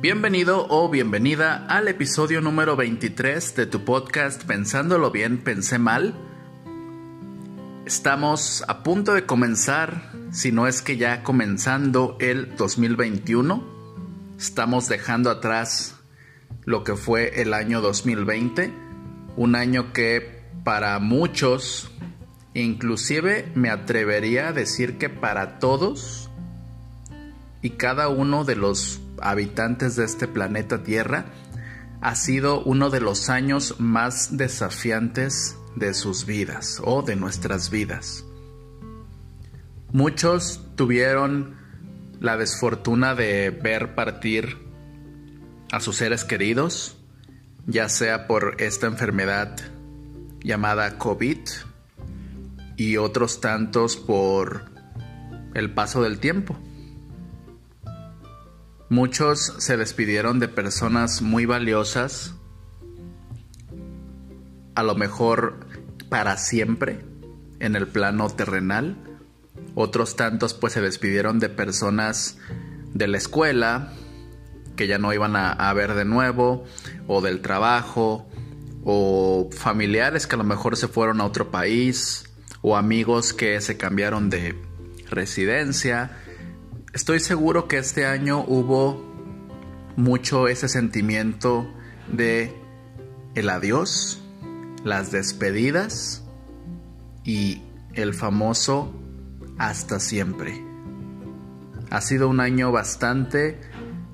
Bienvenido o bienvenida al episodio número 23 de tu podcast Pensándolo bien, pensé mal. Estamos a punto de comenzar, si no es que ya comenzando el 2021. Estamos dejando atrás lo que fue el año 2020, un año que para muchos, inclusive me atrevería a decir que para todos y cada uno de los habitantes de este planeta Tierra, ha sido uno de los años más desafiantes de sus vidas o de nuestras vidas. Muchos tuvieron la desfortuna de ver partir a sus seres queridos, ya sea por esta enfermedad llamada COVID y otros tantos por el paso del tiempo. Muchos se despidieron de personas muy valiosas, a lo mejor para siempre en el plano terrenal. Otros tantos pues se despidieron de personas de la escuela que ya no iban a, a ver de nuevo, o del trabajo, o familiares que a lo mejor se fueron a otro país, o amigos que se cambiaron de residencia Estoy seguro que este año hubo mucho ese sentimiento de el adiós, las despedidas y el famoso hasta siempre. Ha sido un año bastante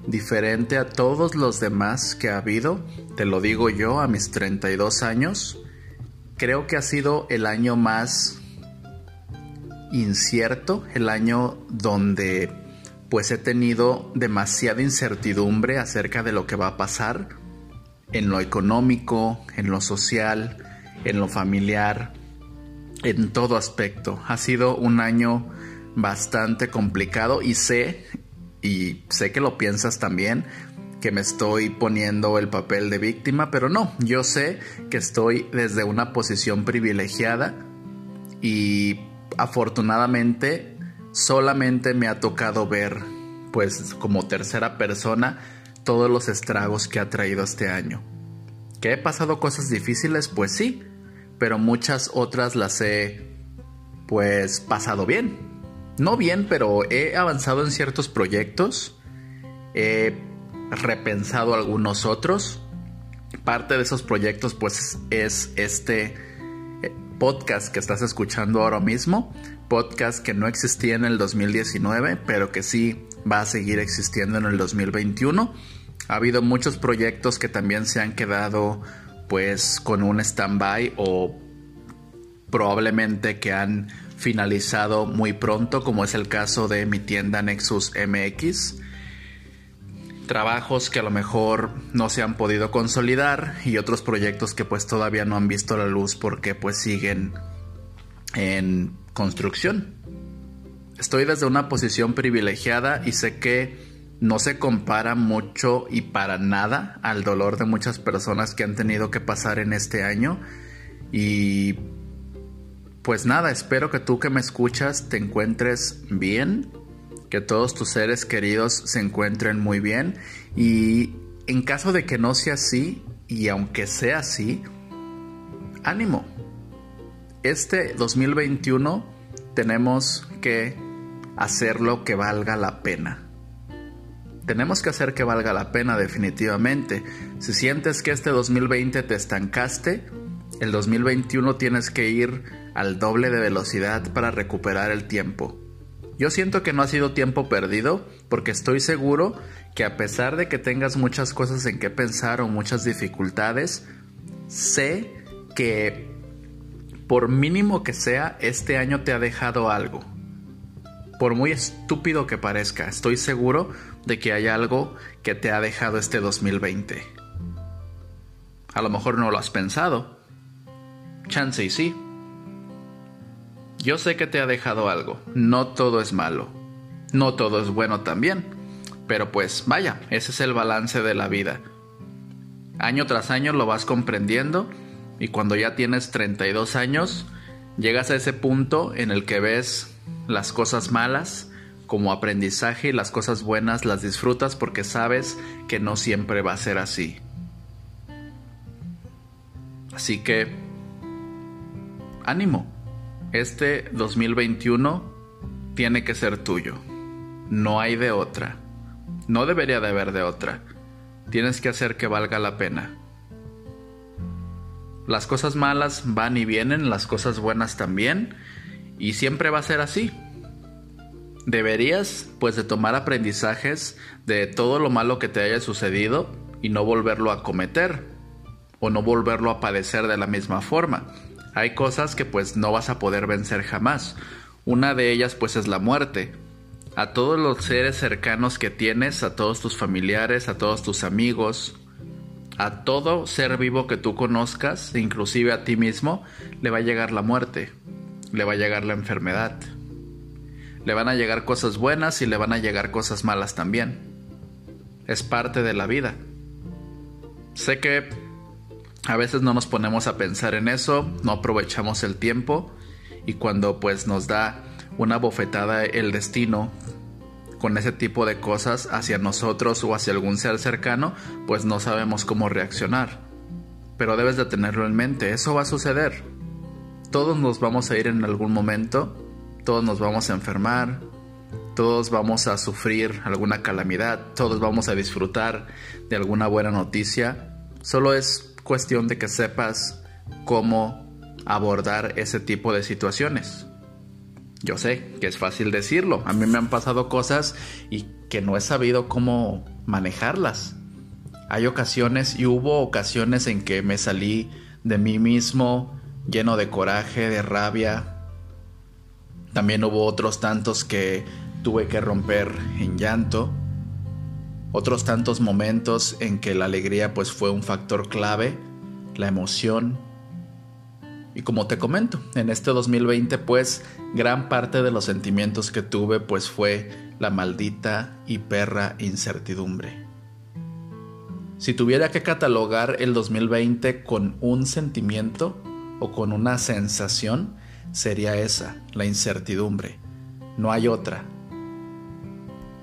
diferente a todos los demás que ha habido, te lo digo yo a mis 32 años. Creo que ha sido el año más incierto, el año donde pues he tenido demasiada incertidumbre acerca de lo que va a pasar en lo económico, en lo social, en lo familiar, en todo aspecto. Ha sido un año bastante complicado y sé, y sé que lo piensas también, que me estoy poniendo el papel de víctima, pero no, yo sé que estoy desde una posición privilegiada y afortunadamente solamente me ha tocado ver, pues como tercera persona, todos los estragos que ha traído este año. ¿Que he pasado cosas difíciles? Pues sí, pero muchas otras las he, pues, pasado bien. No bien, pero he avanzado en ciertos proyectos, he repensado algunos otros. Parte de esos proyectos, pues, es este eh, podcast que estás escuchando ahora mismo podcast que no existía en el 2019, pero que sí va a seguir existiendo en el 2021. Ha habido muchos proyectos que también se han quedado pues con un stand-by o probablemente que han finalizado muy pronto, como es el caso de mi tienda Nexus MX. Trabajos que a lo mejor no se han podido consolidar y otros proyectos que pues todavía no han visto la luz porque pues siguen en construcción. Estoy desde una posición privilegiada y sé que no se compara mucho y para nada al dolor de muchas personas que han tenido que pasar en este año. Y pues nada, espero que tú que me escuchas te encuentres bien, que todos tus seres queridos se encuentren muy bien y en caso de que no sea así, y aunque sea así, ánimo, este 2021 tenemos que hacer lo que valga la pena. Tenemos que hacer que valga la pena definitivamente. Si sientes que este 2020 te estancaste, el 2021 tienes que ir al doble de velocidad para recuperar el tiempo. Yo siento que no ha sido tiempo perdido porque estoy seguro que a pesar de que tengas muchas cosas en que pensar o muchas dificultades, sé que por mínimo que sea, este año te ha dejado algo. Por muy estúpido que parezca, estoy seguro de que hay algo que te ha dejado este 2020. A lo mejor no lo has pensado. Chance y sí. Yo sé que te ha dejado algo. No todo es malo. No todo es bueno también. Pero pues vaya, ese es el balance de la vida. Año tras año lo vas comprendiendo y cuando ya tienes 32 años, llegas a ese punto en el que ves las cosas malas como aprendizaje y las cosas buenas las disfrutas porque sabes que no siempre va a ser así. Así que, ánimo, este 2021 tiene que ser tuyo. No hay de otra. No debería de haber de otra. Tienes que hacer que valga la pena. Las cosas malas van y vienen, las cosas buenas también, y siempre va a ser así. Deberías, pues, de tomar aprendizajes de todo lo malo que te haya sucedido y no volverlo a cometer o no volverlo a padecer de la misma forma. Hay cosas que pues no vas a poder vencer jamás. Una de ellas pues es la muerte. A todos los seres cercanos que tienes, a todos tus familiares, a todos tus amigos, a todo ser vivo que tú conozcas, inclusive a ti mismo, le va a llegar la muerte, le va a llegar la enfermedad. Le van a llegar cosas buenas y le van a llegar cosas malas también. Es parte de la vida. Sé que a veces no nos ponemos a pensar en eso, no aprovechamos el tiempo y cuando pues nos da una bofetada el destino con ese tipo de cosas hacia nosotros o hacia algún ser cercano, pues no sabemos cómo reaccionar. Pero debes de tenerlo en mente, eso va a suceder. Todos nos vamos a ir en algún momento, todos nos vamos a enfermar, todos vamos a sufrir alguna calamidad, todos vamos a disfrutar de alguna buena noticia. Solo es cuestión de que sepas cómo abordar ese tipo de situaciones. Yo sé que es fácil decirlo. A mí me han pasado cosas y que no he sabido cómo manejarlas. Hay ocasiones y hubo ocasiones en que me salí de mí mismo lleno de coraje, de rabia. También hubo otros tantos que tuve que romper en llanto. Otros tantos momentos en que la alegría pues fue un factor clave, la emoción, y como te comento, en este 2020 pues gran parte de los sentimientos que tuve pues fue la maldita y perra incertidumbre. Si tuviera que catalogar el 2020 con un sentimiento o con una sensación, sería esa, la incertidumbre. No hay otra.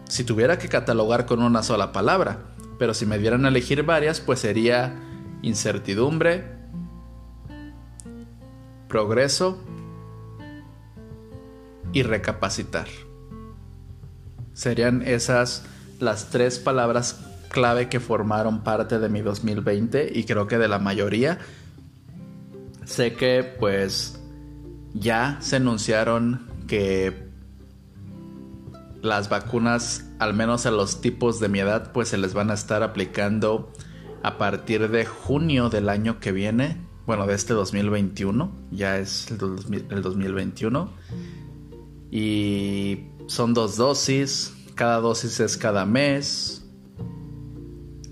Si tuviera que catalogar con una sola palabra, pero si me dieran a elegir varias, pues sería incertidumbre, progreso y recapacitar. Serían esas las tres palabras clave que formaron parte de mi 2020 y creo que de la mayoría. Sé que pues ya se anunciaron que las vacunas, al menos a los tipos de mi edad, pues se les van a estar aplicando a partir de junio del año que viene bueno, de este 2021, ya es el, 2021. Y son dos dosis, cada dosis es cada mes.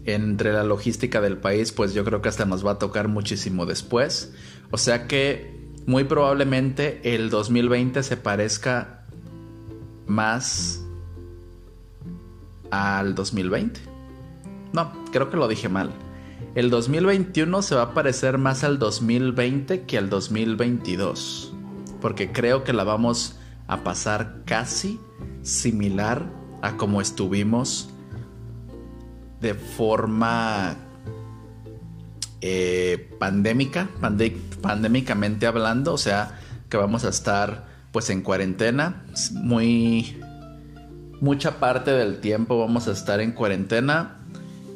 Entre la logística del país, pues yo creo que hasta nos va a tocar muchísimo después. O sea que muy probablemente el 2020 se parezca más al 2020. No, creo que lo dije mal el 2021 se va a parecer más al 2020 que al 2022, porque creo que la vamos a pasar casi similar a como estuvimos de forma eh, pandémica, pandémicamente hablando, o sea, que vamos a estar pues en cuarentena, muy mucha parte del tiempo vamos a estar en cuarentena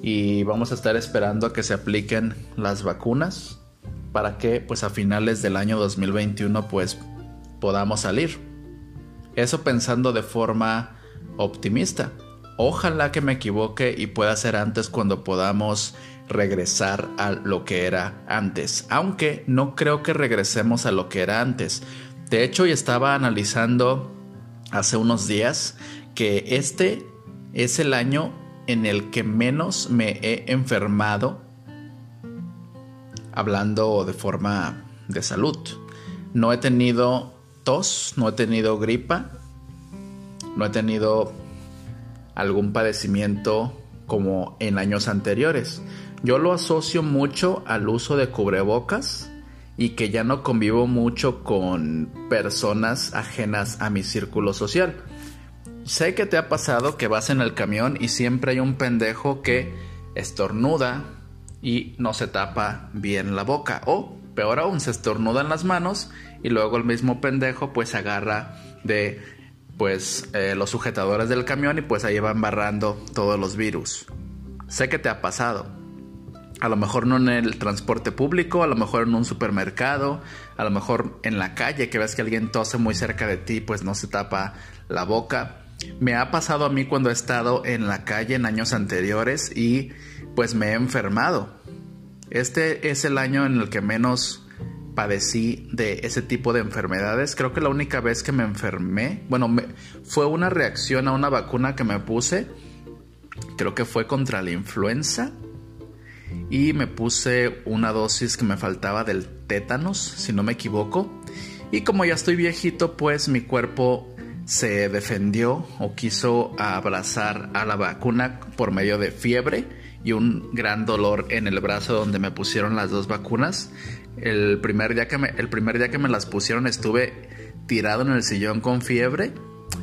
y vamos a estar esperando a que se apliquen las vacunas para que pues a finales del año 2021 pues podamos salir. Eso pensando de forma optimista. Ojalá que me equivoque y pueda ser antes cuando podamos regresar a lo que era antes. Aunque no creo que regresemos a lo que era antes. De hecho, ya estaba analizando hace unos días que este es el año en el que menos me he enfermado hablando de forma de salud. No he tenido tos, no he tenido gripa, no he tenido algún padecimiento como en años anteriores. Yo lo asocio mucho al uso de cubrebocas y que ya no convivo mucho con personas ajenas a mi círculo social. Sé que te ha pasado que vas en el camión y siempre hay un pendejo que estornuda y no se tapa bien la boca. O, peor aún, se estornuda en las manos y luego el mismo pendejo pues agarra de pues eh, los sujetadores del camión y pues ahí va embarrando todos los virus. Sé que te ha pasado. A lo mejor no en el transporte público, a lo mejor en un supermercado, a lo mejor en la calle que ves que alguien tose muy cerca de ti, pues no se tapa la boca. Me ha pasado a mí cuando he estado en la calle en años anteriores y pues me he enfermado. Este es el año en el que menos padecí de ese tipo de enfermedades. Creo que la única vez que me enfermé, bueno, fue una reacción a una vacuna que me puse. Creo que fue contra la influenza. Y me puse una dosis que me faltaba del tétanos, si no me equivoco. Y como ya estoy viejito, pues mi cuerpo se defendió o quiso abrazar a la vacuna por medio de fiebre y un gran dolor en el brazo donde me pusieron las dos vacunas. El primer día que me, el primer día que me las pusieron estuve tirado en el sillón con fiebre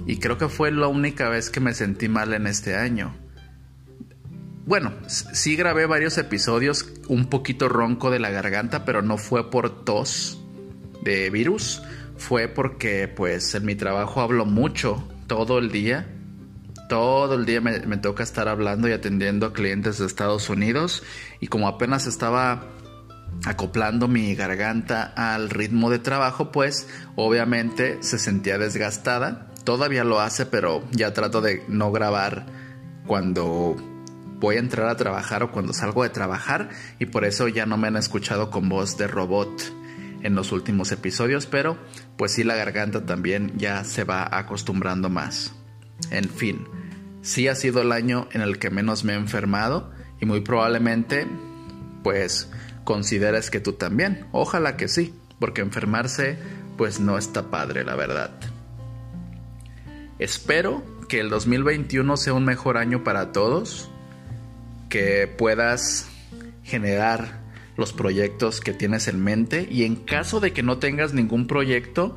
y creo que fue la única vez que me sentí mal en este año. Bueno, sí grabé varios episodios un poquito ronco de la garganta, pero no fue por tos de virus, fue porque pues en mi trabajo hablo mucho todo el día. Todo el día me, toca estar hablando y atendiendo a clientes de Estados Unidos y como apenas estaba acoplando mi garganta al ritmo de trabajo, pues obviamente se sentía desgastada. Todavía lo hace, pero ya trato de no grabar cuando voy a entrar a trabajar o cuando salgo de trabajar y por eso ya no me han escuchado con voz de robot en los últimos episodios, pero pues sí la garganta también ya se va acostumbrando más. En fin, sí ha sido el año en el que menos me he enfermado y muy probablemente pues consideres que tú también. Ojalá que sí, porque enfermarse pues no está padre, la verdad. Espero que el 2021 sea un mejor año para todos, que puedas generar los proyectos que tienes en mente y en caso de que no tengas ningún proyecto,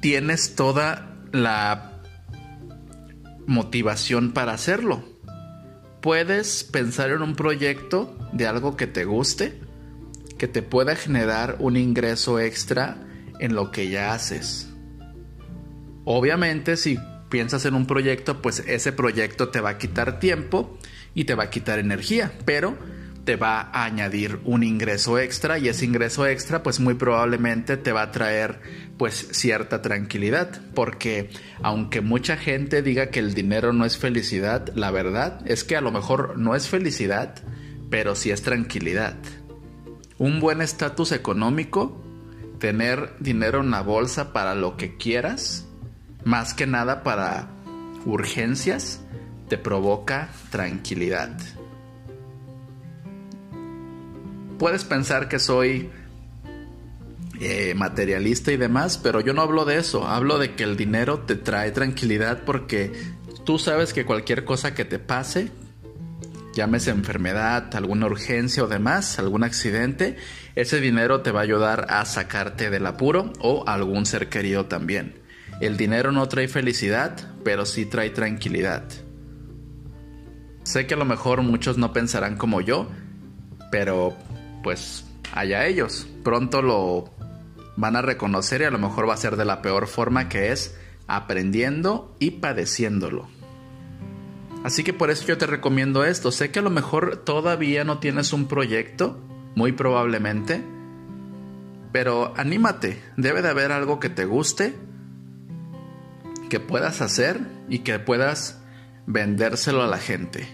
tienes toda la motivación para hacerlo. Puedes pensar en un proyecto de algo que te guste, que te pueda generar un ingreso extra en lo que ya haces. Obviamente si piensas en un proyecto, pues ese proyecto te va a quitar tiempo y te va a quitar energía, pero te va a añadir un ingreso extra y ese ingreso extra pues muy probablemente te va a traer pues cierta tranquilidad porque aunque mucha gente diga que el dinero no es felicidad, la verdad es que a lo mejor no es felicidad, pero sí es tranquilidad. Un buen estatus económico, tener dinero en la bolsa para lo que quieras, más que nada para urgencias, te provoca tranquilidad puedes pensar que soy eh, materialista y demás, pero yo no hablo de eso, hablo de que el dinero te trae tranquilidad porque tú sabes que cualquier cosa que te pase, llámese enfermedad, alguna urgencia o demás, algún accidente, ese dinero te va a ayudar a sacarte del apuro o algún ser querido también. El dinero no trae felicidad, pero sí trae tranquilidad. Sé que a lo mejor muchos no pensarán como yo, pero pues allá ellos. Pronto lo van a reconocer y a lo mejor va a ser de la peor forma que es aprendiendo y padeciéndolo. Así que por eso yo te recomiendo esto. Sé que a lo mejor todavía no tienes un proyecto, muy probablemente, pero anímate. Debe de haber algo que te guste, que puedas hacer y que puedas vendérselo a la gente.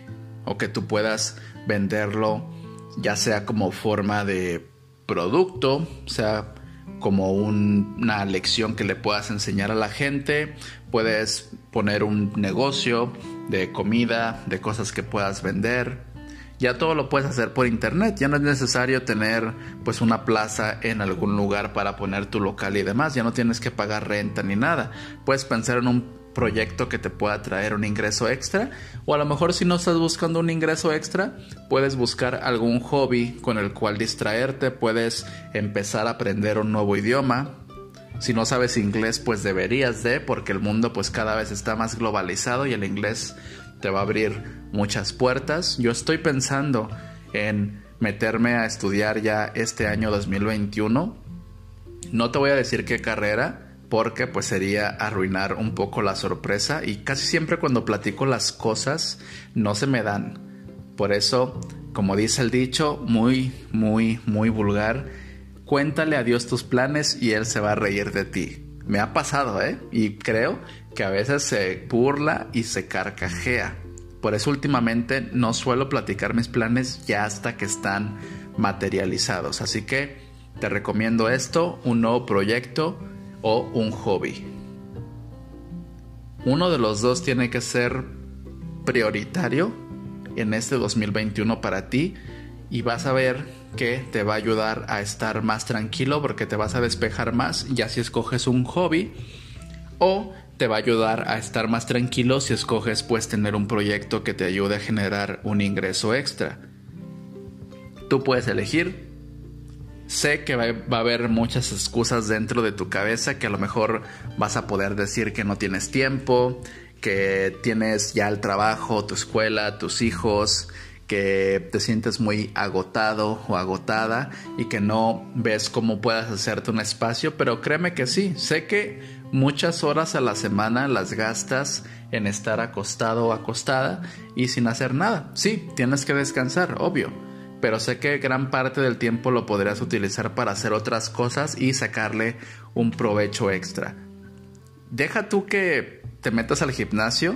O que tú puedas venderlo ya sea como forma de producto, sea como una lección que le puedas enseñar a la gente, puedes poner un negocio de comida, de cosas que puedas vender. Ya todo lo puedes hacer por internet, ya no es necesario tener pues una plaza en algún lugar para poner tu local y demás, ya no tienes que pagar renta ni nada. Puedes pensar en un proyecto que te pueda traer un ingreso extra o a lo mejor si no estás buscando un ingreso extra puedes buscar algún hobby con el cual distraerte puedes empezar a aprender un nuevo idioma Si no sabes inglés, pues deberías de, porque el mundo pues cada vez está más globalizado y el inglés te va a abrir muchas puertas. Yo estoy pensando en meterme a estudiar ya este año 2021. No te voy a decir qué carrera, porque pues sería arruinar un poco la sorpresa y casi siempre cuando platico las cosas no se me dan. Por eso, como dice el dicho, muy, muy, muy vulgar, cuéntale a Dios tus planes y Él se va a reír de ti. Me ha pasado, ¿eh? Y creo que a veces se burla y se carcajea. Por eso últimamente no suelo platicar mis planes ya hasta que están materializados. Así que te recomiendo esto, un nuevo proyecto o un hobby. Uno de los dos tiene que ser prioritario en este 2021 para ti y vas a ver que te va a ayudar a estar más tranquilo porque te vas a despejar más ya si escoges un hobby o te va a ayudar a estar más tranquilo si escoges pues tener un proyecto que te ayude a generar un ingreso extra. Tú puedes elegir Sé que va, a haber muchas excusas dentro de tu cabeza que a lo mejor vas a poder decir que no tienes tiempo, que tienes ya el trabajo, tu escuela, tus hijos, que te sientes muy agotado o agotada y que no ves cómo puedas hacerte un espacio, pero créeme que sí, sé que muchas horas a la semana las gastas en estar acostado o acostada y sin hacer nada. Sí, tienes que descansar, obvio pero sé que gran parte del tiempo lo podrías utilizar para hacer otras cosas y sacarle un provecho extra. Deja tú que te metas al gimnasio,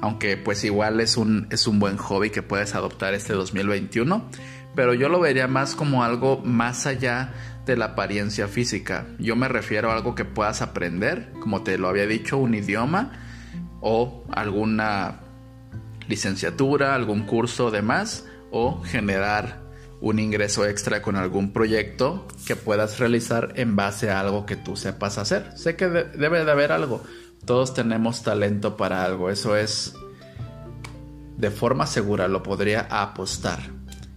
aunque pues igual es un, es un buen hobby que puedes adoptar este 2021, pero yo lo vería más como algo más allá de la apariencia física. Yo me refiero a algo que puedas aprender, como te lo había dicho, un idioma o alguna licenciatura, algún curso de más o generar un ingreso extra con algún proyecto que puedas realizar en base a algo que tú sepas hacer. Sé que debe de haber algo. Todos tenemos talento para algo. Eso es de forma segura, lo podría apostar.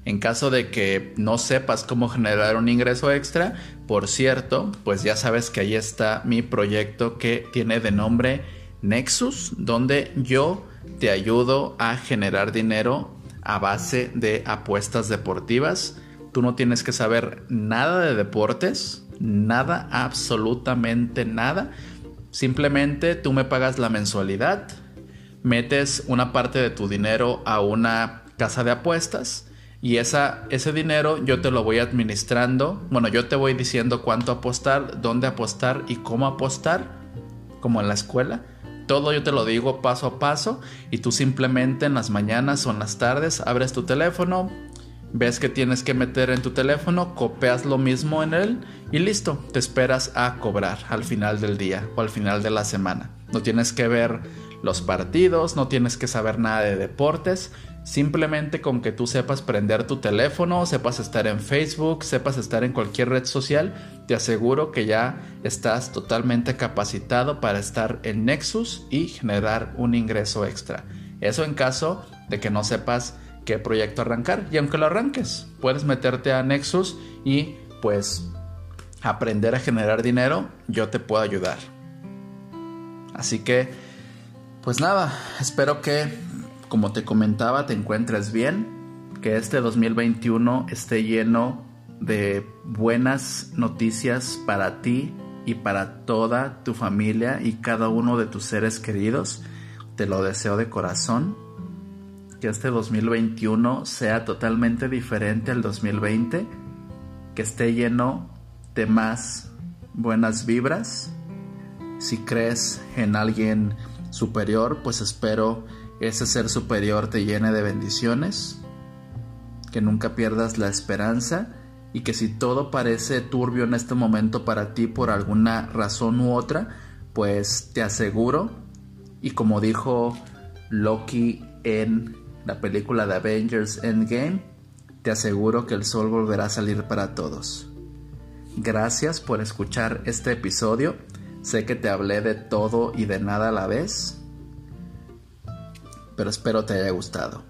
En caso de que no sepas cómo generar un ingreso extra, por cierto, pues ya sabes que ahí está mi proyecto que tiene de nombre Nexus, donde yo te ayudo a generar dinero a base de apuestas deportivas. Tú no tienes que saber nada de deportes, nada, absolutamente nada. Simplemente tú me pagas la mensualidad, metes una parte de tu dinero a una casa de apuestas y esa, ese dinero yo te lo voy administrando. Bueno, yo te voy diciendo cuánto apostar, dónde apostar y cómo apostar, como en la escuela todo yo te lo digo paso a paso y tú simplemente en las mañanas o en las tardes abres tu teléfono, ves que tienes que meter en tu teléfono, copias lo mismo en él y listo, te esperas a cobrar al final del día o al final de la semana. No tienes que ver los partidos, no tienes que saber nada de deportes, Simplemente con que tú sepas prender tu teléfono, sepas estar en Facebook, sepas estar en cualquier red social, te aseguro que ya estás totalmente capacitado para estar en Nexus y generar un ingreso extra. Eso en caso de que no sepas qué proyecto arrancar. Y aunque lo arranques, puedes meterte a Nexus y pues aprender a generar dinero, yo te puedo ayudar. Así que, pues nada, espero que como te comentaba, te encuentres bien, que este 2021 esté lleno de buenas noticias para ti y para toda tu familia y cada uno de tus seres queridos. Te lo deseo de corazón. Que este 2021 sea totalmente diferente al 2020. Que esté lleno de más buenas vibras. Si crees en alguien superior, pues espero ese ser superior te llene de bendiciones, que nunca pierdas la esperanza y que si todo parece turbio en este momento para ti por alguna razón u otra, pues te aseguro, y como dijo Loki en la película de Avengers Endgame, te aseguro que el sol volverá a salir para todos. Gracias por escuchar este episodio. Sé que te hablé de todo y de nada a la vez, pero espero te haya gustado.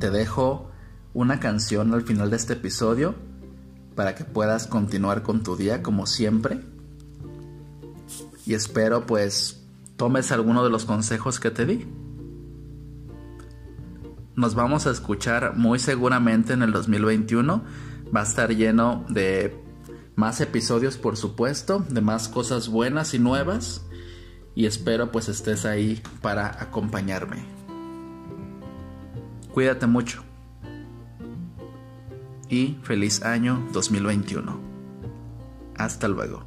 Te dejo una canción al final de este episodio para que puedas continuar con tu día como siempre. y espero pues tomes alguno de los consejos que te di. Nos vamos a escuchar muy seguramente en el 2021. Va a estar lleno de más episodios, por supuesto, de más cosas buenas y nuevas. Y espero pues estés ahí para acompañarme. Cuídate mucho. Y feliz año 2021. Hasta luego.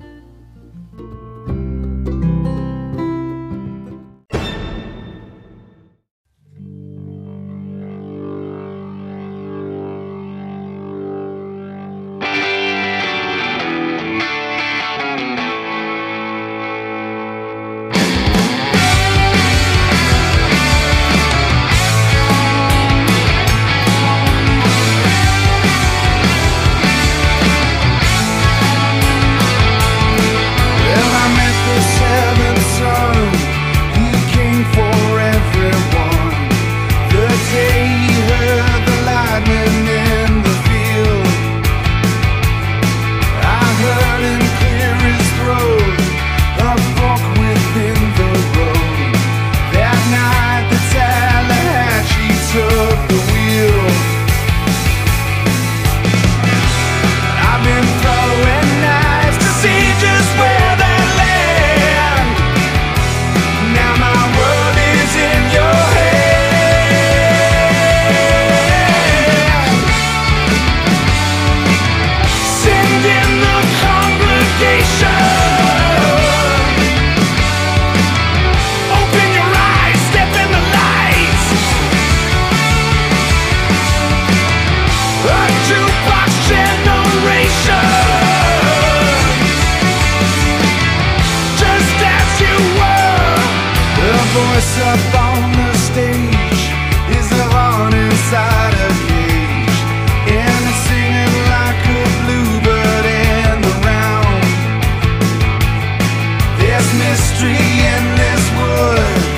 There's mystery in this wood.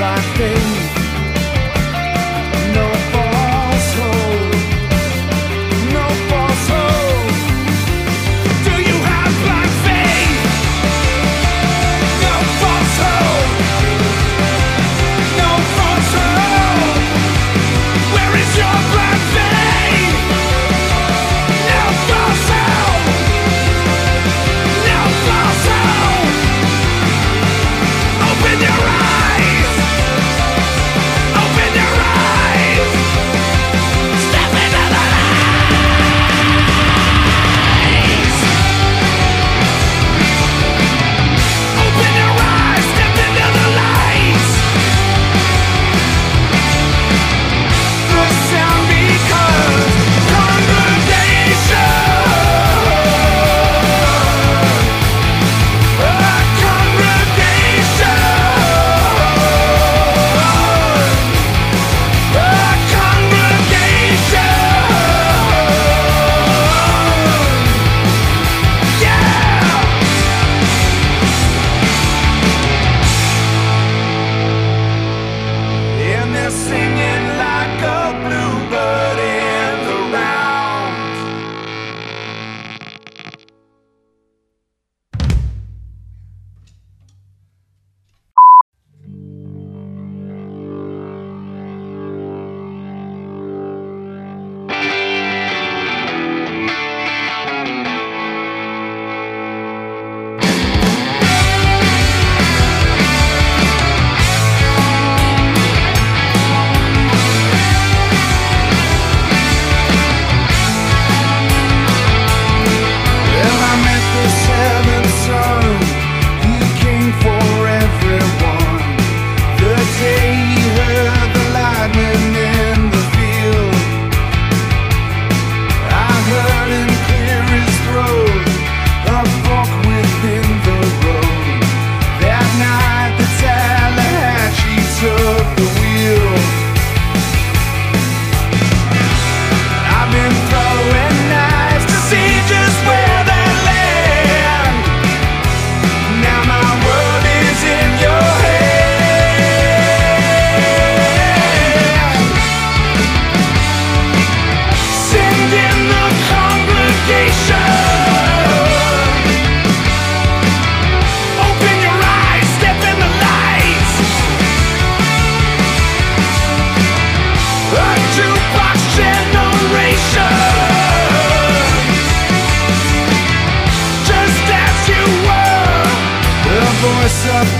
black thing voice of